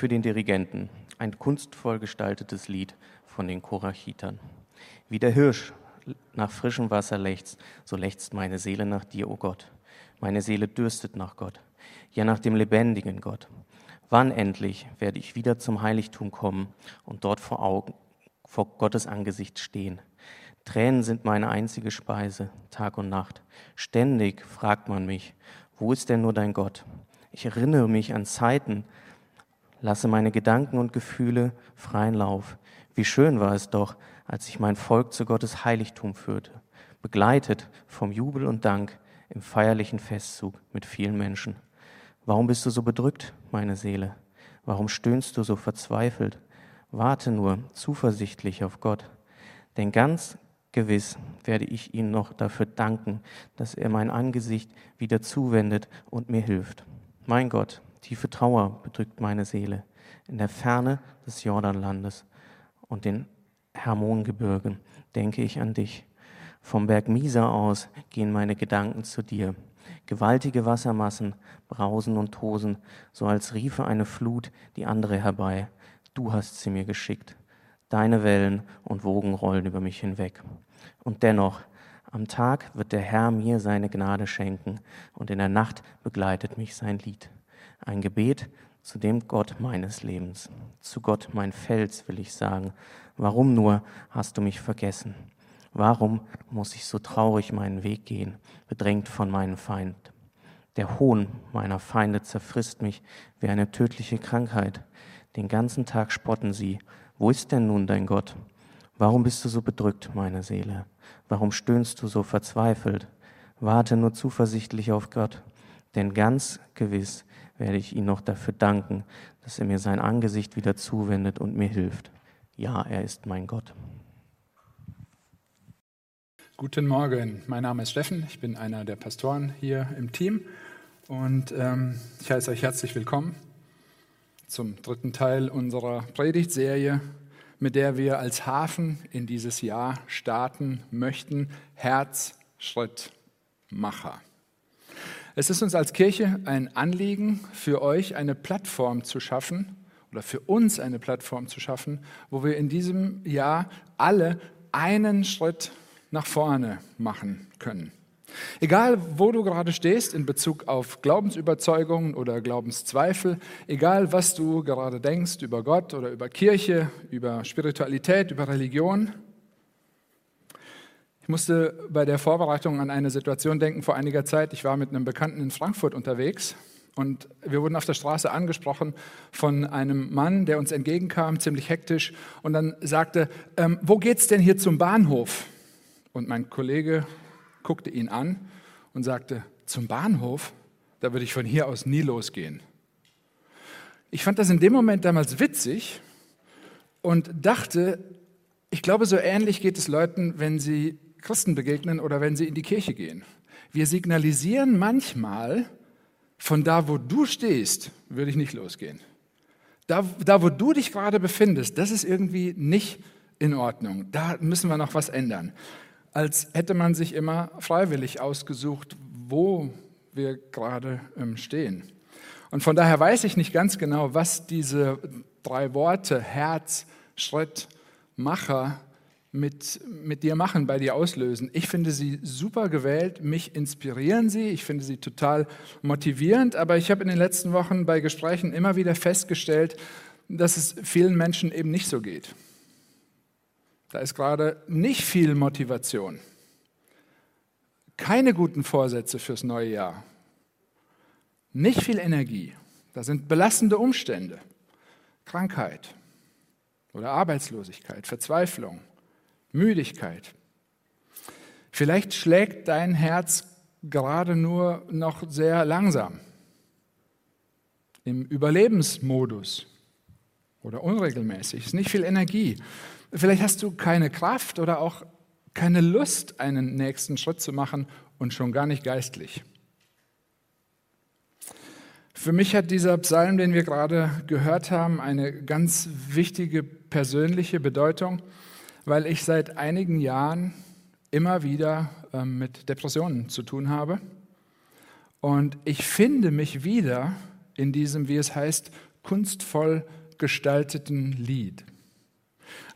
Für den Dirigenten ein kunstvoll gestaltetes Lied von den Korachitern. Wie der Hirsch nach frischem Wasser lechzt, so lechzt meine Seele nach dir, o oh Gott. Meine Seele dürstet nach Gott, ja nach dem lebendigen Gott. Wann endlich werde ich wieder zum Heiligtum kommen und dort vor, Augen, vor Gottes Angesicht stehen? Tränen sind meine einzige Speise, Tag und Nacht. Ständig fragt man mich, wo ist denn nur dein Gott? Ich erinnere mich an Zeiten, lasse meine Gedanken und Gefühle freien Lauf. Wie schön war es doch, als ich mein Volk zu Gottes Heiligtum führte, begleitet vom Jubel und Dank im feierlichen Festzug mit vielen Menschen. Warum bist du so bedrückt, meine Seele? Warum stöhnst du so verzweifelt? Warte nur zuversichtlich auf Gott. Denn ganz gewiss werde ich ihm noch dafür danken, dass er mein Angesicht wieder zuwendet und mir hilft. Mein Gott, tiefe Trauer bedrückt meine Seele in der Ferne des Jordanlandes und den Hermongebirgen denke ich an dich. Vom Berg Misa aus gehen meine Gedanken zu dir. Gewaltige Wassermassen brausen und tosen, so als riefe eine Flut die andere herbei. Du hast sie mir geschickt. Deine Wellen und Wogen rollen über mich hinweg. Und dennoch, am Tag wird der Herr mir seine Gnade schenken und in der Nacht begleitet mich sein Lied. Ein Gebet zu dem Gott meines Lebens. Zu Gott mein Fels will ich sagen. Warum nur hast du mich vergessen? Warum muss ich so traurig meinen Weg gehen, bedrängt von meinem Feind? Der Hohn meiner Feinde zerfrisst mich wie eine tödliche Krankheit. Den ganzen Tag spotten sie. Wo ist denn nun dein Gott? Warum bist du so bedrückt, meine Seele? Warum stöhnst du so verzweifelt? Warte nur zuversichtlich auf Gott, denn ganz gewiss werde ich ihn noch dafür danken, dass er mir sein Angesicht wieder zuwendet und mir hilft. Ja, er ist mein Gott. Guten Morgen, mein Name ist Steffen, ich bin einer der Pastoren hier im Team und ähm, ich heiße euch herzlich willkommen zum dritten Teil unserer Predigtserie, mit der wir als Hafen in dieses Jahr starten möchten, Herzschrittmacher. Es ist uns als Kirche ein Anliegen, für euch eine Plattform zu schaffen oder für uns eine Plattform zu schaffen, wo wir in diesem Jahr alle einen Schritt nach vorne machen können. Egal, wo du gerade stehst in Bezug auf Glaubensüberzeugungen oder Glaubenszweifel, egal, was du gerade denkst über Gott oder über Kirche, über Spiritualität, über Religion. Ich musste bei der Vorbereitung an eine Situation denken vor einiger Zeit. Ich war mit einem Bekannten in Frankfurt unterwegs und wir wurden auf der Straße angesprochen von einem Mann, der uns entgegenkam, ziemlich hektisch, und dann sagte, ähm, wo geht's denn hier zum Bahnhof? Und mein Kollege guckte ihn an und sagte, zum Bahnhof, da würde ich von hier aus nie losgehen. Ich fand das in dem Moment damals witzig und dachte, ich glaube, so ähnlich geht es Leuten, wenn sie Christen begegnen oder wenn sie in die Kirche gehen. Wir signalisieren manchmal, von da, wo du stehst, würde ich nicht losgehen. Da, da wo du dich gerade befindest, das ist irgendwie nicht in Ordnung. Da müssen wir noch was ändern als hätte man sich immer freiwillig ausgesucht, wo wir gerade ähm, stehen. Und von daher weiß ich nicht ganz genau, was diese drei Worte Herz, Schritt, Macher mit, mit dir machen, bei dir auslösen. Ich finde sie super gewählt, mich inspirieren sie, ich finde sie total motivierend, aber ich habe in den letzten Wochen bei Gesprächen immer wieder festgestellt, dass es vielen Menschen eben nicht so geht. Da ist gerade nicht viel Motivation. Keine guten Vorsätze fürs neue Jahr. Nicht viel Energie. Da sind belastende Umstände. Krankheit oder Arbeitslosigkeit, Verzweiflung, Müdigkeit. Vielleicht schlägt dein Herz gerade nur noch sehr langsam im Überlebensmodus oder unregelmäßig. Es ist nicht viel Energie. Vielleicht hast du keine Kraft oder auch keine Lust, einen nächsten Schritt zu machen und schon gar nicht geistlich. Für mich hat dieser Psalm, den wir gerade gehört haben, eine ganz wichtige persönliche Bedeutung, weil ich seit einigen Jahren immer wieder ähm, mit Depressionen zu tun habe. Und ich finde mich wieder in diesem, wie es heißt, kunstvoll gestalteten Lied.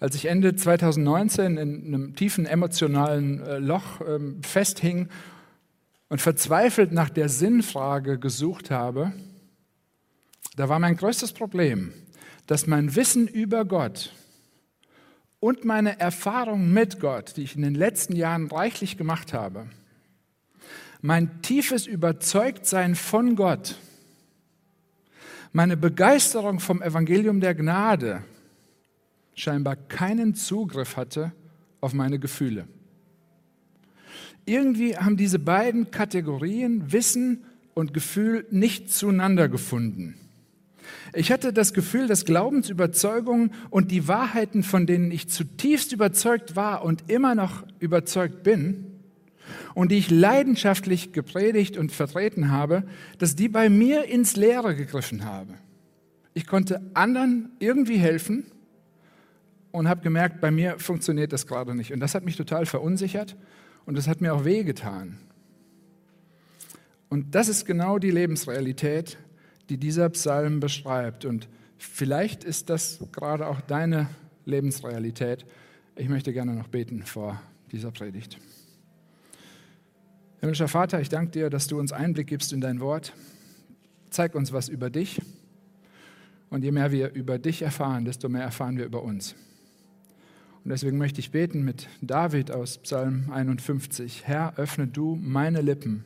Als ich Ende 2019 in einem tiefen emotionalen äh, Loch ähm, festhing und verzweifelt nach der Sinnfrage gesucht habe, da war mein größtes Problem, dass mein Wissen über Gott und meine Erfahrung mit Gott, die ich in den letzten Jahren reichlich gemacht habe, mein tiefes Überzeugtsein von Gott, meine Begeisterung vom Evangelium der Gnade scheinbar keinen Zugriff hatte auf meine Gefühle. Irgendwie haben diese beiden Kategorien Wissen und Gefühl nicht zueinander gefunden. Ich hatte das Gefühl, dass Glaubensüberzeugungen und die Wahrheiten, von denen ich zutiefst überzeugt war und immer noch überzeugt bin, und die ich leidenschaftlich gepredigt und vertreten habe, dass die bei mir ins Leere gegriffen haben. Ich konnte anderen irgendwie helfen und habe gemerkt, bei mir funktioniert das gerade nicht. Und das hat mich total verunsichert und das hat mir auch wehgetan. Und das ist genau die Lebensrealität, die dieser Psalm beschreibt. Und vielleicht ist das gerade auch deine Lebensrealität. Ich möchte gerne noch beten vor dieser Predigt. Himmlischer Vater, ich danke dir, dass du uns Einblick gibst in dein Wort. Zeig uns was über dich. Und je mehr wir über dich erfahren, desto mehr erfahren wir über uns. Und deswegen möchte ich beten mit David aus Psalm 51. Herr, öffne du meine Lippen,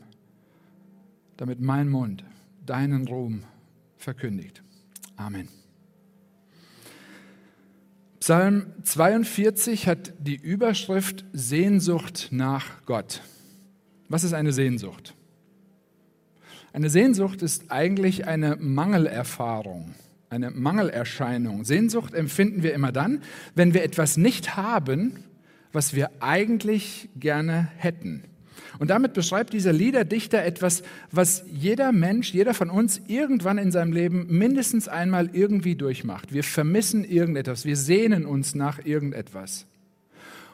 damit mein Mund deinen Ruhm verkündigt. Amen. Psalm 42 hat die Überschrift Sehnsucht nach Gott. Was ist eine Sehnsucht? Eine Sehnsucht ist eigentlich eine Mangelerfahrung, eine Mangelerscheinung. Sehnsucht empfinden wir immer dann, wenn wir etwas nicht haben, was wir eigentlich gerne hätten. Und damit beschreibt dieser Liederdichter etwas, was jeder Mensch, jeder von uns irgendwann in seinem Leben mindestens einmal irgendwie durchmacht. Wir vermissen irgendetwas, wir sehnen uns nach irgendetwas.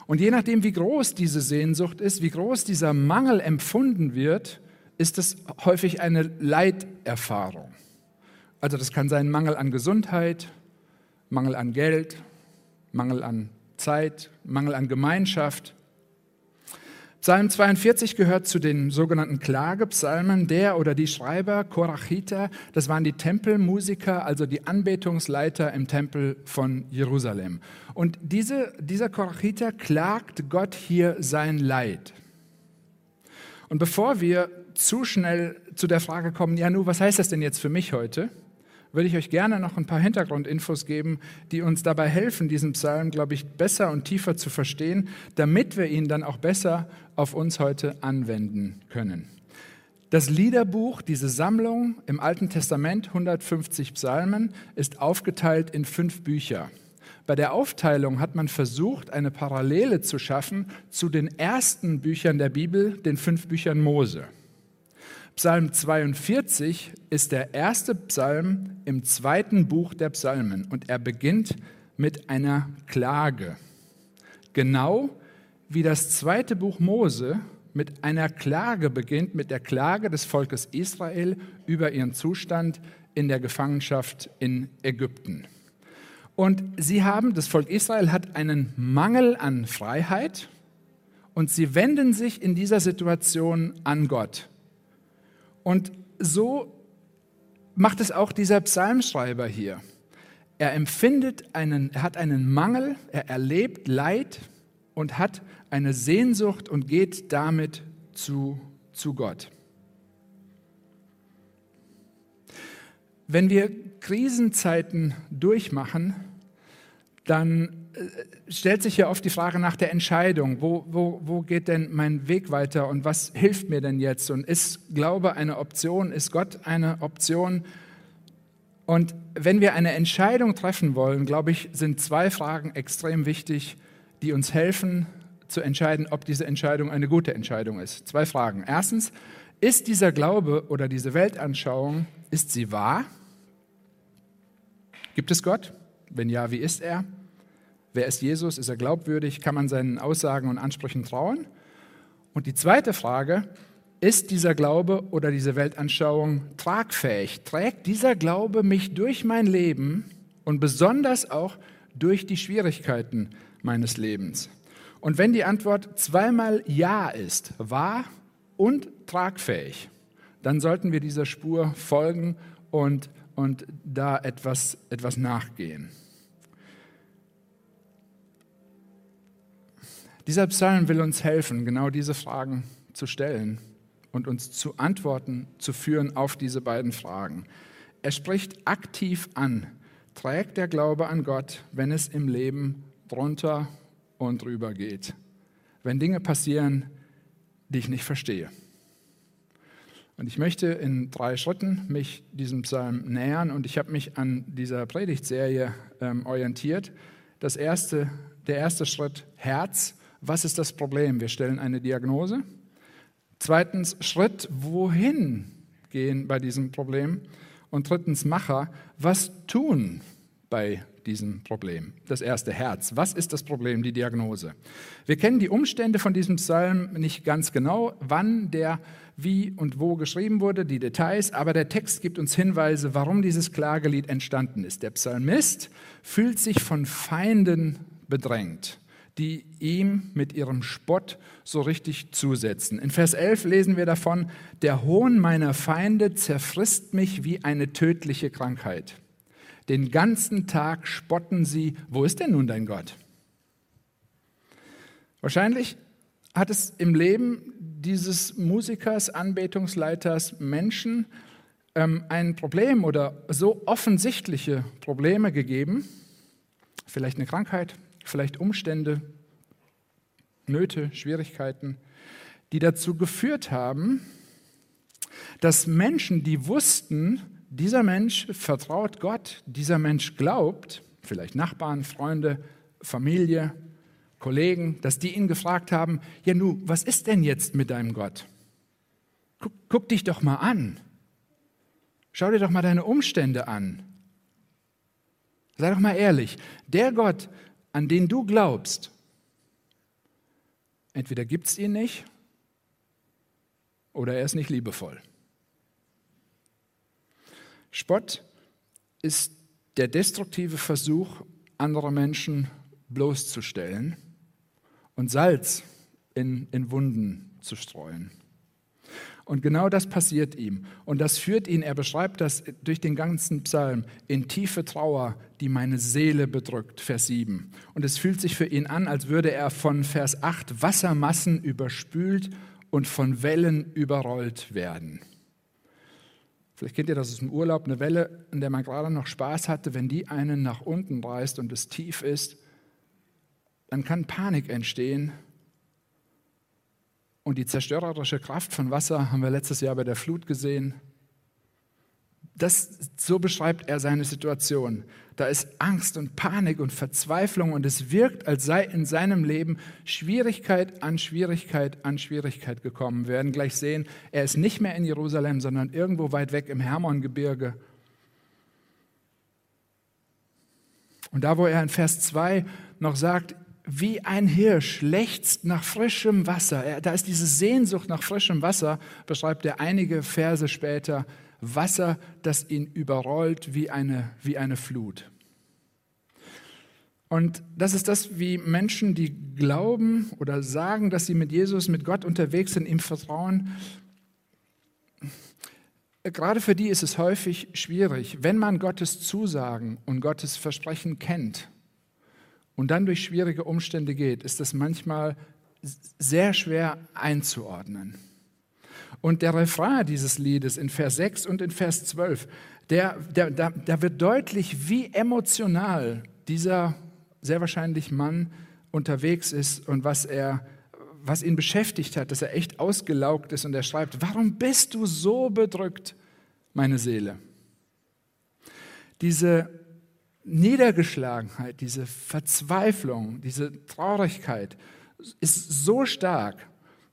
Und je nachdem, wie groß diese Sehnsucht ist, wie groß dieser Mangel empfunden wird, ist es häufig eine Leiterfahrung. Also das kann sein Mangel an Gesundheit, Mangel an Geld, Mangel an Zeit, Mangel an Gemeinschaft, Psalm 42 gehört zu den sogenannten Klagepsalmen. Der oder die Schreiber, Korachiter, das waren die Tempelmusiker, also die Anbetungsleiter im Tempel von Jerusalem. Und diese, dieser Korachiter klagt Gott hier sein Leid. Und bevor wir zu schnell zu der Frage kommen, ja, nu, was heißt das denn jetzt für mich heute? Würde ich euch gerne noch ein paar Hintergrundinfos geben, die uns dabei helfen, diesen Psalm, glaube ich, besser und tiefer zu verstehen, damit wir ihn dann auch besser auf uns heute anwenden können. Das Liederbuch, diese Sammlung im Alten Testament, 150 Psalmen, ist aufgeteilt in fünf Bücher. Bei der Aufteilung hat man versucht, eine Parallele zu schaffen zu den ersten Büchern der Bibel, den fünf Büchern Mose. Psalm 42 ist der erste Psalm im zweiten Buch der Psalmen und er beginnt mit einer Klage. Genau wie das zweite Buch Mose mit einer Klage beginnt, mit der Klage des Volkes Israel über ihren Zustand in der Gefangenschaft in Ägypten. Und sie haben, das Volk Israel hat einen Mangel an Freiheit und sie wenden sich in dieser Situation an Gott. Und so macht es auch dieser Psalmschreiber hier. Er empfindet einen, er hat einen Mangel, er erlebt Leid und hat eine Sehnsucht und geht damit zu, zu Gott. Wenn wir Krisenzeiten durchmachen, dann stellt sich ja oft die Frage nach der Entscheidung. Wo, wo, wo geht denn mein Weg weiter und was hilft mir denn jetzt? Und ist Glaube eine Option? Ist Gott eine Option? Und wenn wir eine Entscheidung treffen wollen, glaube ich, sind zwei Fragen extrem wichtig, die uns helfen zu entscheiden, ob diese Entscheidung eine gute Entscheidung ist. Zwei Fragen. Erstens, ist dieser Glaube oder diese Weltanschauung, ist sie wahr? Gibt es Gott? Wenn ja, wie ist er? Wer ist Jesus? Ist er glaubwürdig? Kann man seinen Aussagen und Ansprüchen trauen? Und die zweite Frage, ist dieser Glaube oder diese Weltanschauung tragfähig? Trägt dieser Glaube mich durch mein Leben und besonders auch durch die Schwierigkeiten meines Lebens? Und wenn die Antwort zweimal Ja ist, wahr und tragfähig, dann sollten wir dieser Spur folgen und, und da etwas, etwas nachgehen. Dieser Psalm will uns helfen, genau diese Fragen zu stellen und uns zu Antworten zu führen auf diese beiden Fragen. Er spricht aktiv an, trägt der Glaube an Gott, wenn es im Leben drunter und drüber geht, wenn Dinge passieren, die ich nicht verstehe. Und ich möchte in drei Schritten mich diesem Psalm nähern und ich habe mich an dieser Predigtserie ähm, orientiert. Das erste, der erste Schritt Herz. Was ist das Problem? Wir stellen eine Diagnose. Zweitens Schritt, wohin gehen bei diesem Problem? Und drittens Macher, was tun bei diesem Problem? Das erste Herz. Was ist das Problem, die Diagnose? Wir kennen die Umstände von diesem Psalm nicht ganz genau, wann der wie und wo geschrieben wurde, die Details, aber der Text gibt uns Hinweise, warum dieses Klagelied entstanden ist. Der Psalmist fühlt sich von Feinden bedrängt, die ihm mit ihrem Spott so richtig zusetzen. In Vers 11 lesen wir davon, der Hohn meiner Feinde zerfrisst mich wie eine tödliche Krankheit. Den ganzen Tag spotten sie, wo ist denn nun dein Gott? Wahrscheinlich hat es im Leben dieses Musikers, Anbetungsleiters Menschen ähm, ein Problem oder so offensichtliche Probleme gegeben, vielleicht eine Krankheit, vielleicht Umstände, Nöte, Schwierigkeiten, die dazu geführt haben, dass Menschen, die wussten, dieser Mensch vertraut Gott, dieser Mensch glaubt, vielleicht Nachbarn, Freunde, Familie, Kollegen, dass die ihn gefragt haben, ja nu, was ist denn jetzt mit deinem Gott? Guck, guck dich doch mal an. Schau dir doch mal deine Umstände an. Sei doch mal ehrlich, der Gott, an den du glaubst, entweder gibt es ihn nicht oder er ist nicht liebevoll. Spott ist der destruktive Versuch, andere Menschen bloßzustellen und Salz in, in Wunden zu streuen. Und genau das passiert ihm. Und das führt ihn, er beschreibt das durch den ganzen Psalm, in tiefe Trauer, die meine Seele bedrückt, Vers 7. Und es fühlt sich für ihn an, als würde er von Vers 8 Wassermassen überspült und von Wellen überrollt werden. Vielleicht kennt ihr das aus dem Urlaub, eine Welle, in der man gerade noch Spaß hatte, wenn die einen nach unten reißt und es tief ist, dann kann Panik entstehen. Und die zerstörerische Kraft von Wasser haben wir letztes Jahr bei der Flut gesehen. Das, so beschreibt er seine Situation. Da ist Angst und Panik und Verzweiflung und es wirkt, als sei in seinem Leben Schwierigkeit an Schwierigkeit an Schwierigkeit gekommen. Wir werden gleich sehen, er ist nicht mehr in Jerusalem, sondern irgendwo weit weg im Hermongebirge. Und da, wo er in Vers 2 noch sagt, wie ein Hirsch lechzt nach frischem Wasser. Da ist diese Sehnsucht nach frischem Wasser, beschreibt er einige Verse später. Wasser, das ihn überrollt wie eine, wie eine Flut. Und das ist das, wie Menschen, die glauben oder sagen, dass sie mit Jesus, mit Gott unterwegs sind, ihm vertrauen. Gerade für die ist es häufig schwierig, wenn man Gottes Zusagen und Gottes Versprechen kennt und dann durch schwierige Umstände geht, ist es manchmal sehr schwer einzuordnen. Und der Refrain dieses Liedes in Vers 6 und in Vers 12, der, der, da, da wird deutlich, wie emotional dieser sehr wahrscheinlich Mann unterwegs ist und was er was ihn beschäftigt hat, dass er echt ausgelaugt ist und er schreibt, warum bist du so bedrückt, meine Seele? Diese Niedergeschlagenheit, diese Verzweiflung, diese Traurigkeit ist so stark,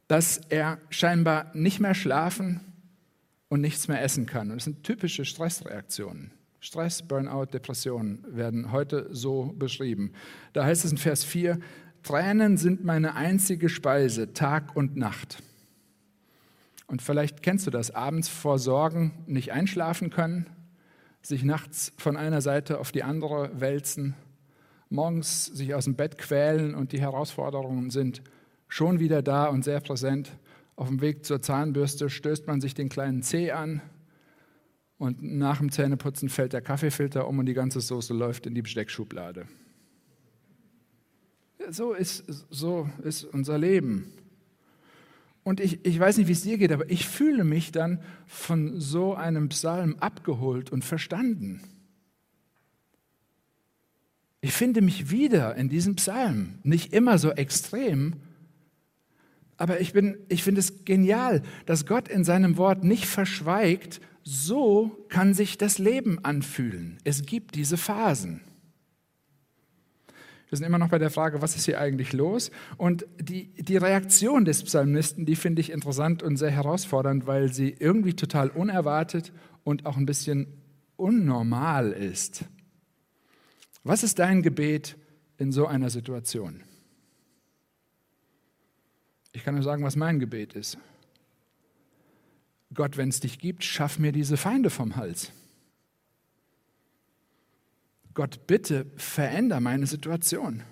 dass er scheinbar nicht mehr schlafen und nichts mehr essen kann. Und das sind typische Stressreaktionen. Stress, Burnout, Depressionen werden heute so beschrieben. Da heißt es in Vers 4, Tränen sind meine einzige Speise, Tag und Nacht. Und vielleicht kennst du das, abends vor Sorgen nicht einschlafen können, sich nachts von einer Seite auf die andere wälzen, morgens sich aus dem Bett quälen und die Herausforderungen sind schon wieder da und sehr präsent. Auf dem Weg zur Zahnbürste stößt man sich den kleinen Zeh an und nach dem Zähneputzen fällt der Kaffeefilter um und die ganze Soße läuft in die Besteckschublade. So ist, so ist unser Leben. Und ich, ich weiß nicht, wie es dir geht, aber ich fühle mich dann von so einem Psalm abgeholt und verstanden. Ich finde mich wieder in diesem Psalm, nicht immer so extrem, aber ich, ich finde es genial, dass Gott in seinem Wort nicht verschweigt, so kann sich das Leben anfühlen. Es gibt diese Phasen. Wir sind immer noch bei der Frage, was ist hier eigentlich los? Und die, die Reaktion des Psalmisten, die finde ich interessant und sehr herausfordernd, weil sie irgendwie total unerwartet und auch ein bisschen unnormal ist. Was ist dein Gebet in so einer Situation? Ich kann nur sagen, was mein Gebet ist. Gott, wenn es dich gibt, schaff mir diese Feinde vom Hals. Gott, bitte veränder meine Situation.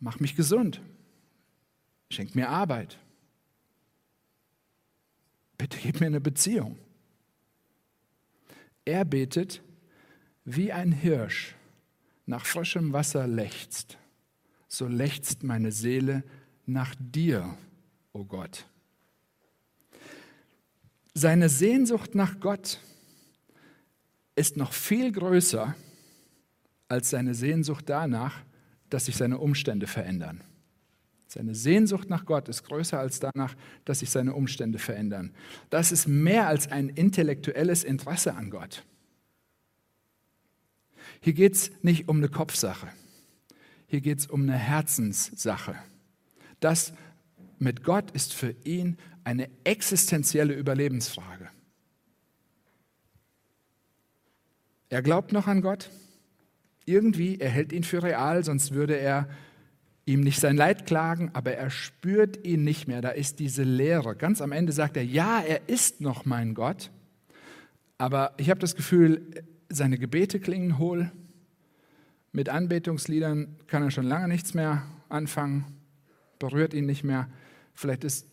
Mach mich gesund. Schenk mir Arbeit. Bitte gib mir eine Beziehung. Er betet, wie ein Hirsch nach frischem Wasser lechzt, so lechzt meine Seele nach dir, o oh Gott. Seine Sehnsucht nach Gott ist noch viel größer als seine Sehnsucht danach, dass sich seine Umstände verändern. Seine Sehnsucht nach Gott ist größer als danach, dass sich seine Umstände verändern. Das ist mehr als ein intellektuelles Interesse an Gott. Hier geht es nicht um eine Kopfsache. Hier geht es um eine Herzenssache. Das mit Gott ist für ihn eine existenzielle Überlebensfrage. Er glaubt noch an Gott. Irgendwie, er hält ihn für real, sonst würde er ihm nicht sein Leid klagen, aber er spürt ihn nicht mehr. Da ist diese Leere. Ganz am Ende sagt er, ja, er ist noch mein Gott, aber ich habe das Gefühl, seine Gebete klingen hohl. Mit Anbetungsliedern kann er schon lange nichts mehr anfangen, berührt ihn nicht mehr. Vielleicht ist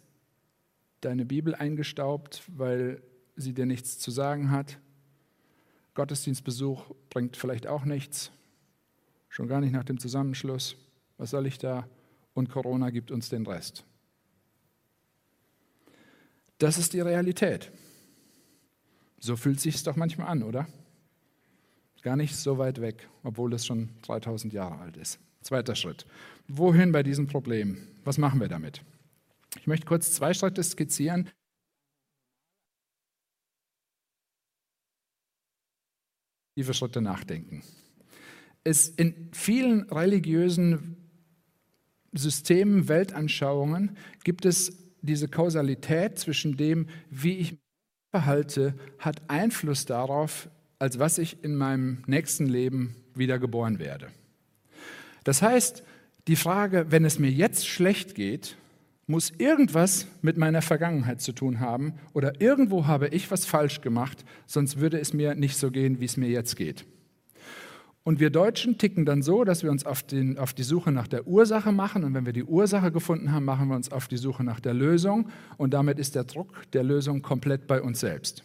deine Bibel eingestaubt, weil sie dir nichts zu sagen hat. Gottesdienstbesuch bringt vielleicht auch nichts, schon gar nicht nach dem Zusammenschluss. Was soll ich da? Und Corona gibt uns den Rest. Das ist die Realität. So fühlt sich es doch manchmal an, oder? Gar nicht so weit weg, obwohl es schon 3000 Jahre alt ist. Zweiter Schritt. Wohin bei diesem Problem? Was machen wir damit? Ich möchte kurz zwei Schritte skizzieren, tiefe Schritte nachdenken. Es in vielen religiösen Systemen, Weltanschauungen gibt es diese Kausalität zwischen dem, wie ich mich verhalte, hat Einfluss darauf, als was ich in meinem nächsten Leben wieder geboren werde. Das heißt, die Frage, wenn es mir jetzt schlecht geht, muss irgendwas mit meiner Vergangenheit zu tun haben oder irgendwo habe ich was falsch gemacht, sonst würde es mir nicht so gehen, wie es mir jetzt geht. Und wir Deutschen ticken dann so, dass wir uns auf, den, auf, die Suche nach der Ursache machen. Und wenn wir die Ursache gefunden haben, machen wir uns auf die Suche nach der Lösung. Und damit ist der Druck der Lösung komplett bei uns selbst.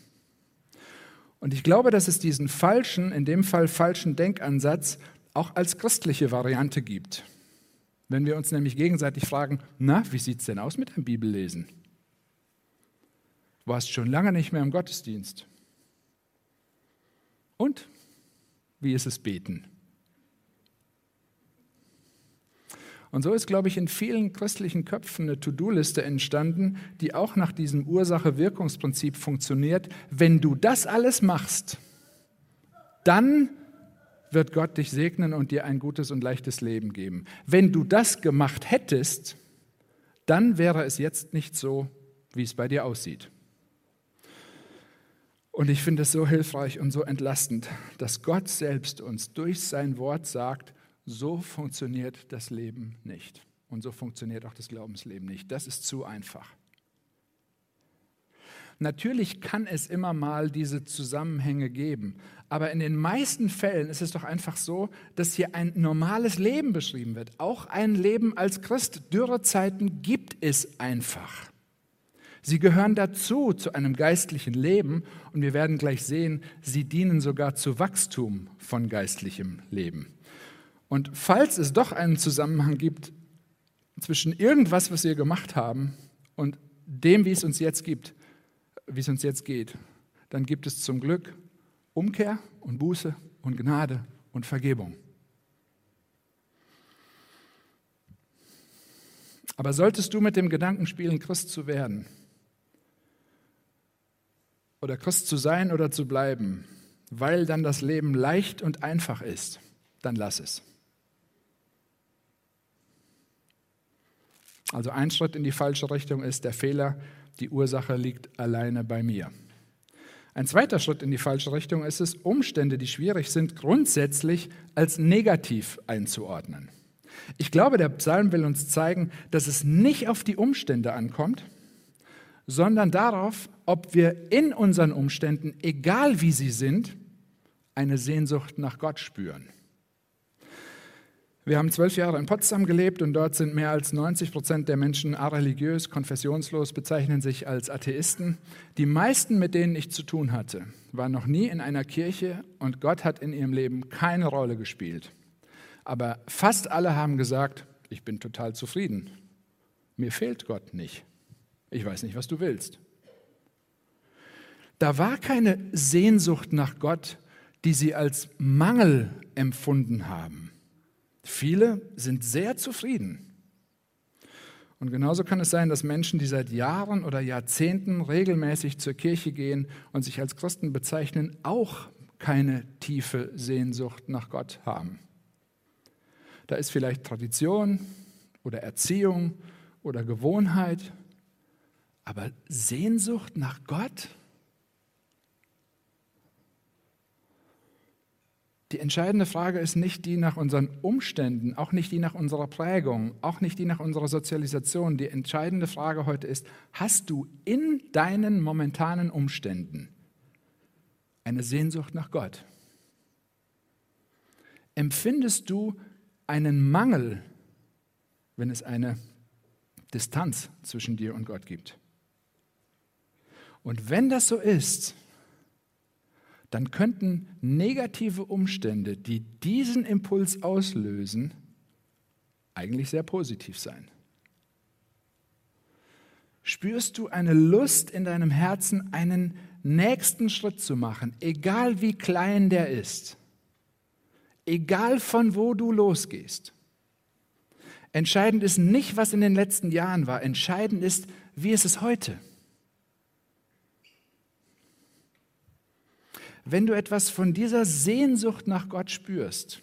Und ich glaube, dass es diesen falschen, in dem Fall falschen Denkansatz auch als christliche Variante gibt. Wenn wir uns nämlich gegenseitig fragen, na, wie sieht es denn aus mit dem Bibellesen? Warst schon lange nicht mehr im Gottesdienst. Und wie ist es beten? Und so ist, glaube ich, in vielen christlichen Köpfen eine To-Do-Liste entstanden, die auch nach diesem Ursache-Wirkungsprinzip funktioniert. Wenn du das alles machst, dann wird Gott dich segnen und dir ein gutes und leichtes Leben geben. Wenn du das gemacht hättest, dann wäre es jetzt nicht so, wie es bei dir aussieht. Und ich finde es so hilfreich und so entlastend, dass Gott selbst uns durch sein Wort sagt, so funktioniert das Leben nicht. Und so funktioniert auch das Glaubensleben nicht. Das ist zu einfach. Natürlich kann es immer mal diese Zusammenhänge geben, aber in den meisten Fällen ist es doch einfach so, dass hier ein normales Leben beschrieben wird. Auch ein Leben als Christ. Dürrezeiten gibt es einfach. Sie gehören dazu, zu einem geistlichen Leben und wir werden gleich sehen, sie dienen sogar zu Wachstum von geistlichem Leben. Und falls es doch einen Zusammenhang gibt zwischen irgendwas, was wir gemacht haben und dem, wie es uns jetzt gibt, wie es uns jetzt geht, dann gibt es zum Glück Umkehr und Buße und Gnade und Vergebung. Aber solltest du mit dem Gedanken spielen, Christ zu werden oder Christ zu sein oder zu bleiben, weil dann das Leben leicht und einfach ist, dann lass es. Also ein Schritt in die falsche Richtung ist der Fehler, die Ursache liegt alleine bei mir. Ein zweiter Schritt in die falsche Richtung ist es, Umstände, die schwierig sind, grundsätzlich als negativ einzuordnen. Ich glaube, der Psalm will uns zeigen, dass es nicht auf die Umstände ankommt, sondern darauf, ob wir in unseren Umständen, egal wie sie sind, eine Sehnsucht nach Gott spüren. Wir haben zwölf Jahre in Potsdam gelebt und dort sind mehr als 90 Prozent der Menschen areligiös, konfessionslos, bezeichnen sich als Atheisten. Die meisten, mit denen ich zu tun hatte, waren noch nie in einer Kirche und Gott hat in ihrem Leben keine Rolle gespielt. Aber fast alle haben gesagt, ich bin total zufrieden. Mir fehlt Gott nicht. Ich weiß nicht, was du willst. Da war keine Sehnsucht nach Gott, die sie als Mangel empfunden haben. Viele sind sehr zufrieden. Und genauso kann es sein, dass Menschen, die seit Jahren oder Jahrzehnten regelmäßig zur Kirche gehen und sich als Christen bezeichnen, auch keine tiefe Sehnsucht nach Gott haben. Da ist vielleicht Tradition oder Erziehung oder Gewohnheit, aber Sehnsucht nach Gott? Die entscheidende Frage ist nicht die nach unseren Umständen, auch nicht die nach unserer Prägung, auch nicht die nach unserer Sozialisation. Die entscheidende Frage heute ist, hast du in deinen momentanen Umständen eine Sehnsucht nach Gott? Empfindest du einen Mangel, wenn es eine Distanz zwischen dir und Gott gibt? Und wenn das so ist, dann könnten negative Umstände, die diesen Impuls auslösen, eigentlich sehr positiv sein. Spürst du eine Lust in deinem Herzen, einen nächsten Schritt zu machen, egal wie klein der ist, egal von wo du losgehst? Entscheidend ist nicht, was in den letzten Jahren war, entscheidend ist, wie ist es heute? Wenn du etwas von dieser Sehnsucht nach Gott spürst,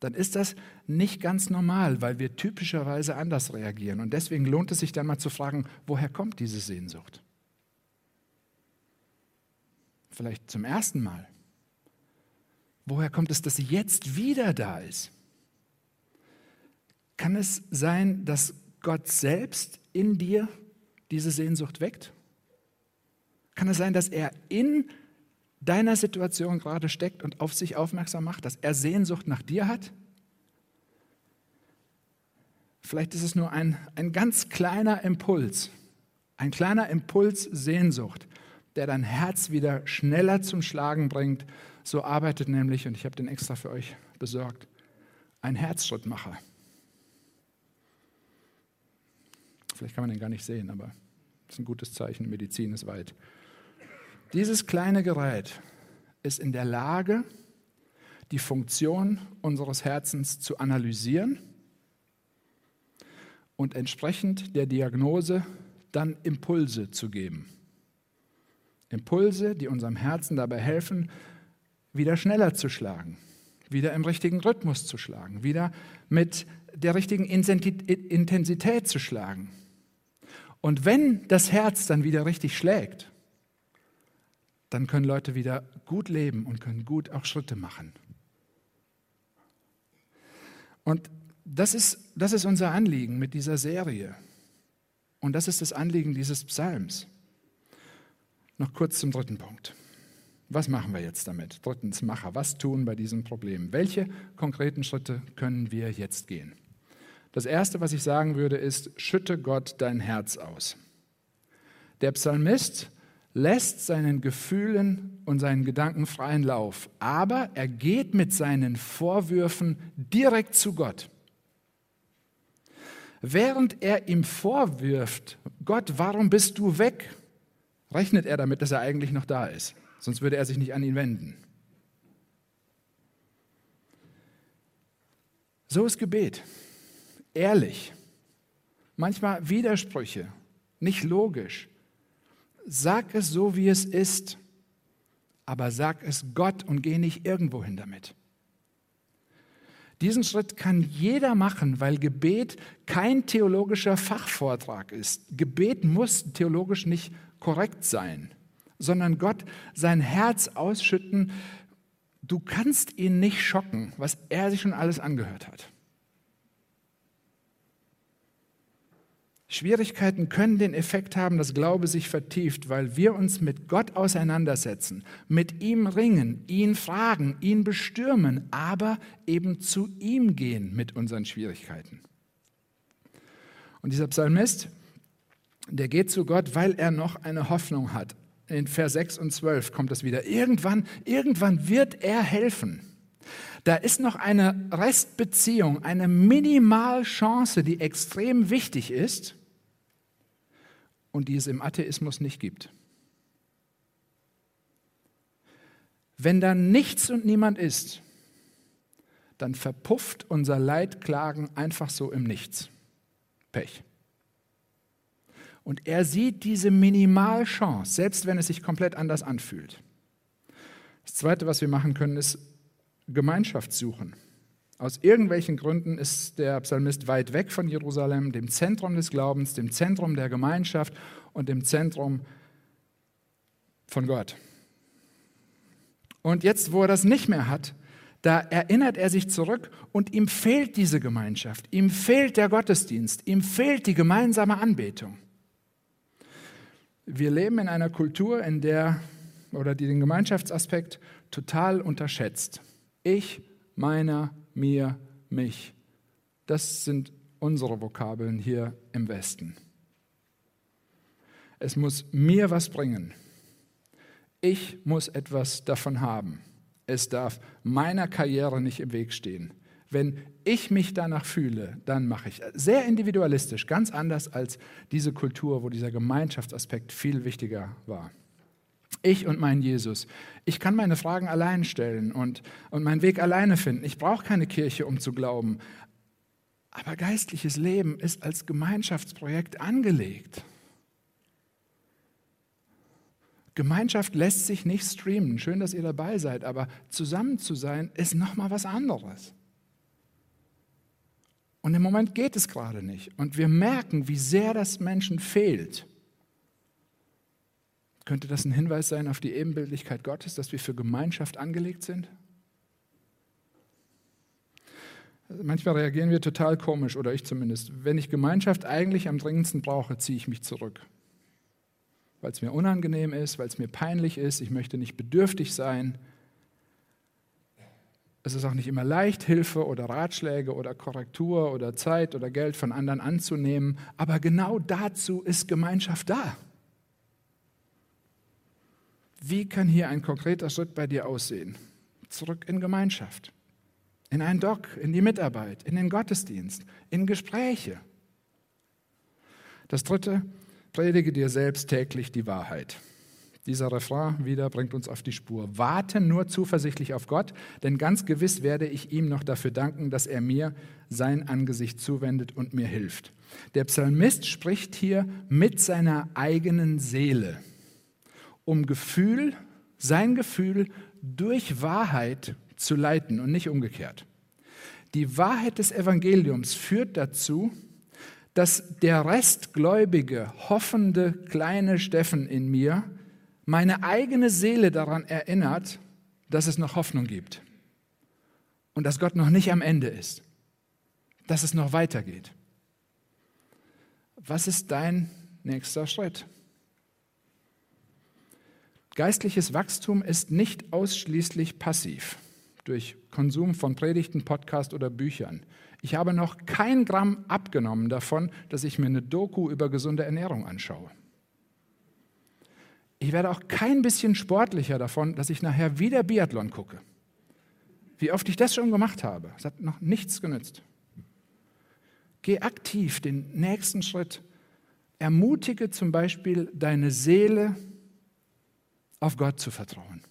dann ist das nicht ganz normal, weil wir typischerweise anders reagieren. Und deswegen lohnt es sich dann mal zu fragen, woher kommt diese Sehnsucht? Vielleicht zum ersten Mal. Woher kommt es, dass sie jetzt wieder da ist? Kann es sein, dass Gott selbst in dir diese Sehnsucht weckt? Kann es sein, dass er in deiner Situation gerade steckt und auf sich aufmerksam macht, dass er Sehnsucht nach dir hat? Vielleicht ist es nur ein, ein ganz kleiner Impuls, ein kleiner Impuls Sehnsucht, der dein Herz wieder schneller zum Schlagen bringt. So arbeitet nämlich, und ich habe den extra für euch besorgt, ein Herzschrittmacher. Vielleicht kann man den gar nicht sehen, aber das ist ein gutes Zeichen. Medizin ist weit. Dieses kleine Gerät ist in der Lage, die Funktion unseres Herzens zu analysieren und entsprechend der Diagnose dann Impulse zu geben. Impulse, die unserem Herzen dabei helfen, wieder schneller zu schlagen, wieder im richtigen Rhythmus zu schlagen, wieder mit der richtigen Intensität zu schlagen. Und wenn das Herz dann wieder richtig schlägt, dann können Leute wieder gut leben und können gut auch Schritte machen. Und das ist, das ist unser Anliegen mit dieser Serie. Und das ist das Anliegen dieses Psalms. Noch kurz zum dritten Punkt. Was machen wir jetzt damit? Drittens, Macher, was tun bei diesem Problem? Welche konkreten Schritte können wir jetzt gehen? Das Erste, was ich sagen würde, ist, schütte Gott dein Herz aus. Der Psalmist lässt seinen Gefühlen und seinen Gedanken freien Lauf, aber er geht mit seinen Vorwürfen direkt zu Gott. Während er ihm vorwirft, Gott, warum bist du weg? rechnet er damit, dass er eigentlich noch da ist. Sonst würde er sich nicht an ihn wenden. So ist Gebet. Ehrlich. Manchmal Widersprüche. Nicht logisch. Sag es so, wie es ist. Aber sag es Gott und geh nicht irgendwo hin damit. Diesen Schritt kann jeder machen, weil Gebet kein theologischer Fachvortrag ist. Gebet muss theologisch nicht korrekt sein, sondern Gott sein Herz ausschütten. Du kannst ihn nicht schocken, was er sich schon alles angehört hat. Schwierigkeiten können den Effekt haben, dass Glaube sich vertieft, weil wir uns mit Gott auseinandersetzen, mit ihm ringen, ihn fragen, ihn bestürmen, aber eben zu ihm gehen mit unseren Schwierigkeiten. Und dieser Psalmist, der geht zu Gott, weil er noch eine Hoffnung hat. In Vers 6 und 12 kommt das wieder. Irgendwann, irgendwann wird er helfen. Da ist noch eine Restbeziehung, eine Minimalchance, die extrem wichtig ist und die es im Atheismus nicht gibt. Wenn da nichts und niemand ist, dann verpufft unser Leidklagen einfach so im Nichts. Pech. Und er sieht diese Minimalchance, selbst wenn es sich komplett anders anfühlt. Das Zweite, was wir machen können, ist Gemeinschaft suchen. Aus irgendwelchen Gründen ist der Psalmist weit weg von Jerusalem, dem Zentrum des Glaubens, dem Zentrum der Gemeinschaft und dem Zentrum von Gott. Und jetzt, wo er das nicht mehr hat, da erinnert er sich zurück und ihm fehlt diese Gemeinschaft, ihm fehlt der Gottesdienst, ihm fehlt die gemeinsame Anbetung. Wir leben in einer Kultur, in der oder die den Gemeinschaftsaspekt total unterschätzt. Ich, meiner, mir, mich. Das sind unsere Vokabeln hier im Westen. Es muss mir was bringen. Ich muss etwas davon haben. Es darf meiner Karriere nicht im Weg stehen. Wenn ich mich danach fühle, dann mache ich. Sehr individualistisch, ganz anders als diese Kultur, wo dieser Gemeinschaftsaspekt viel wichtiger war. Ich und mein Jesus. Ich kann meine Fragen allein stellen und, und meinen Weg alleine finden. Ich brauche keine Kirche, um zu glauben. Aber geistliches Leben ist als Gemeinschaftsprojekt angelegt. Gemeinschaft lässt sich nicht streamen. Schön, dass ihr dabei seid, aber zusammen zu sein ist noch mal was anderes. Und im Moment geht es gerade nicht. Und wir merken, wie sehr das Menschen fehlt. Könnte das ein Hinweis sein auf die Ebenbildlichkeit Gottes, dass wir für Gemeinschaft angelegt sind? Manchmal reagieren wir total komisch, oder ich zumindest. Wenn ich Gemeinschaft eigentlich am dringendsten brauche, ziehe ich mich zurück. Weil es mir unangenehm ist, weil es mir peinlich ist, ich möchte nicht bedürftig sein. Es ist auch nicht immer leicht, Hilfe oder Ratschläge oder Korrektur oder Zeit oder Geld von anderen anzunehmen, aber genau dazu ist Gemeinschaft da. Wie kann hier ein konkreter Schritt bei dir aussehen? Zurück in Gemeinschaft, in ein Doc, in die Mitarbeit, in den Gottesdienst, in Gespräche. Das dritte, predige dir selbst täglich die Wahrheit. Dieser Refrain wieder bringt uns auf die Spur. Warte nur zuversichtlich auf Gott, denn ganz gewiss werde ich ihm noch dafür danken, dass er mir sein Angesicht zuwendet und mir hilft. Der Psalmist spricht hier mit seiner eigenen Seele, um Gefühl, sein Gefühl durch Wahrheit zu leiten und nicht umgekehrt. Die Wahrheit des Evangeliums führt dazu, dass der restgläubige, hoffende kleine Steffen in mir meine eigene Seele daran erinnert, dass es noch Hoffnung gibt und dass Gott noch nicht am Ende ist, dass es noch weitergeht. Was ist dein nächster Schritt? Geistliches Wachstum ist nicht ausschließlich passiv durch Konsum von Predigten, Podcast oder Büchern. Ich habe noch kein Gramm abgenommen davon, dass ich mir eine Doku über gesunde Ernährung anschaue. Ich werde auch kein bisschen sportlicher davon, dass ich nachher wieder Biathlon gucke. Wie oft ich das schon gemacht habe, es hat noch nichts genützt. Geh aktiv den nächsten Schritt. Ermutige zum Beispiel deine Seele, auf Gott zu vertrauen.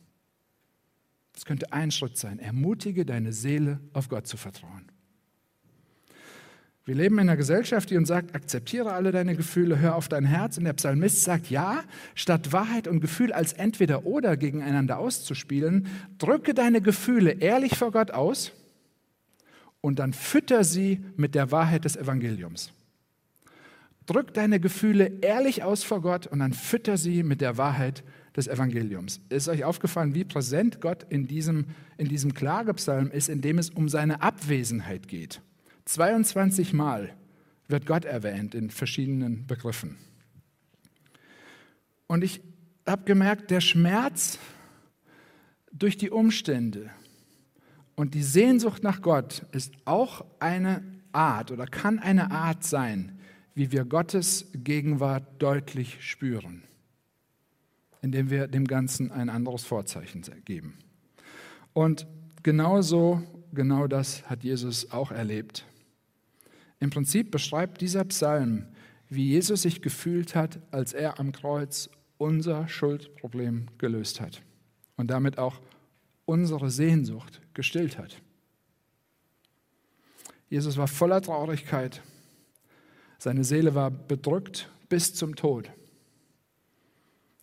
Das könnte ein Schritt sein. Ermutige deine Seele, auf Gott zu vertrauen. Wir leben in einer Gesellschaft, die uns sagt, akzeptiere alle deine Gefühle, hör auf dein Herz. Und der Psalmist sagt, ja, statt Wahrheit und Gefühl als entweder oder gegeneinander auszuspielen, drücke deine Gefühle ehrlich vor Gott aus und dann fütter sie mit der Wahrheit des Evangeliums. Drück deine Gefühle ehrlich aus vor Gott und dann fütter sie mit der Wahrheit des Evangeliums. Ist euch aufgefallen, wie präsent Gott in diesem, in diesem Klagepsalm ist, in dem es um seine Abwesenheit geht? 22 Mal wird Gott erwähnt in verschiedenen Begriffen. Und ich habe gemerkt, der Schmerz durch die Umstände und die Sehnsucht nach Gott ist auch eine Art oder kann eine Art sein, wie wir Gottes Gegenwart deutlich spüren, indem wir dem Ganzen ein anderes Vorzeichen geben. Und genauso, genau das hat Jesus auch erlebt. Im Prinzip beschreibt dieser Psalm, wie Jesus sich gefühlt hat, als er am Kreuz unser Schuldproblem gelöst hat und damit auch unsere Sehnsucht gestillt hat. Jesus war voller Traurigkeit. Seine Seele war bedrückt bis zum Tod.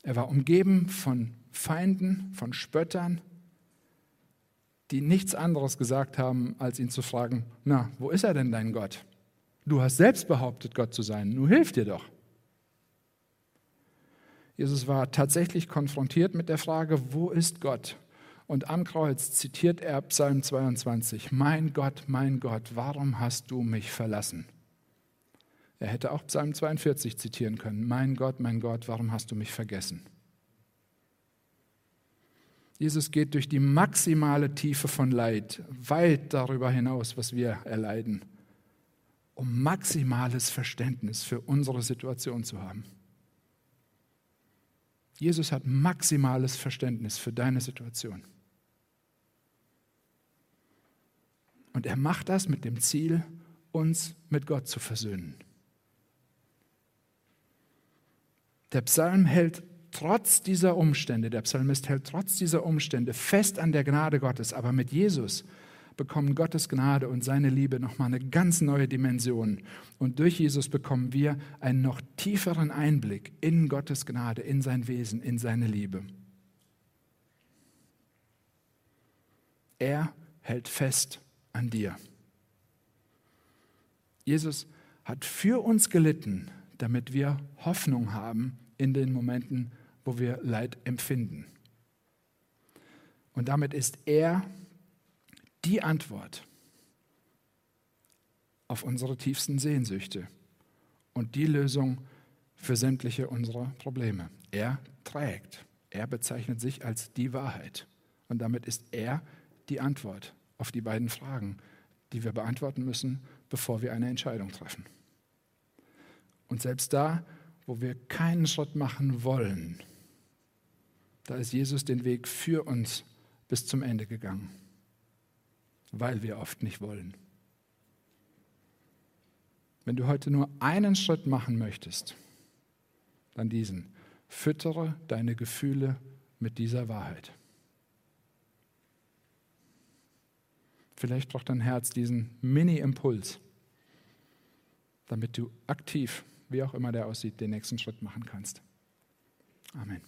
Er war umgeben von Feinden, von Spöttern, die nichts anderes gesagt haben, als ihn zu fragen, na, wo ist er denn dein Gott? Du hast selbst behauptet, Gott zu sein. Nun hilf dir doch. Jesus war tatsächlich konfrontiert mit der Frage, wo ist Gott? Und am Kreuz zitiert er Psalm 22, Mein Gott, mein Gott, warum hast du mich verlassen? Er hätte auch Psalm 42 zitieren können, Mein Gott, mein Gott, warum hast du mich vergessen? Jesus geht durch die maximale Tiefe von Leid, weit darüber hinaus, was wir erleiden um maximales Verständnis für unsere Situation zu haben. Jesus hat maximales Verständnis für deine Situation. Und er macht das mit dem Ziel, uns mit Gott zu versöhnen. Der Psalm hält trotz dieser Umstände, der Psalmist hält trotz dieser Umstände fest an der Gnade Gottes, aber mit Jesus bekommen Gottes Gnade und seine Liebe nochmal eine ganz neue Dimension. Und durch Jesus bekommen wir einen noch tieferen Einblick in Gottes Gnade, in sein Wesen, in seine Liebe. Er hält fest an dir. Jesus hat für uns gelitten, damit wir Hoffnung haben in den Momenten, wo wir Leid empfinden. Und damit ist er die Antwort auf unsere tiefsten Sehnsüchte und die Lösung für sämtliche unserer Probleme. Er trägt, er bezeichnet sich als die Wahrheit und damit ist er die Antwort auf die beiden Fragen, die wir beantworten müssen, bevor wir eine Entscheidung treffen. Und selbst da, wo wir keinen Schritt machen wollen, da ist Jesus den Weg für uns bis zum Ende gegangen weil wir oft nicht wollen. Wenn du heute nur einen Schritt machen möchtest, dann diesen. Füttere deine Gefühle mit dieser Wahrheit. Vielleicht braucht dein Herz diesen Mini-Impuls, damit du aktiv, wie auch immer der aussieht, den nächsten Schritt machen kannst. Amen.